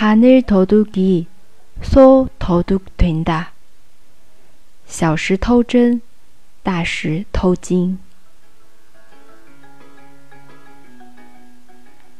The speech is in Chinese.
바늘도둑이소도둑된 다. 小时偷针，大时偷金。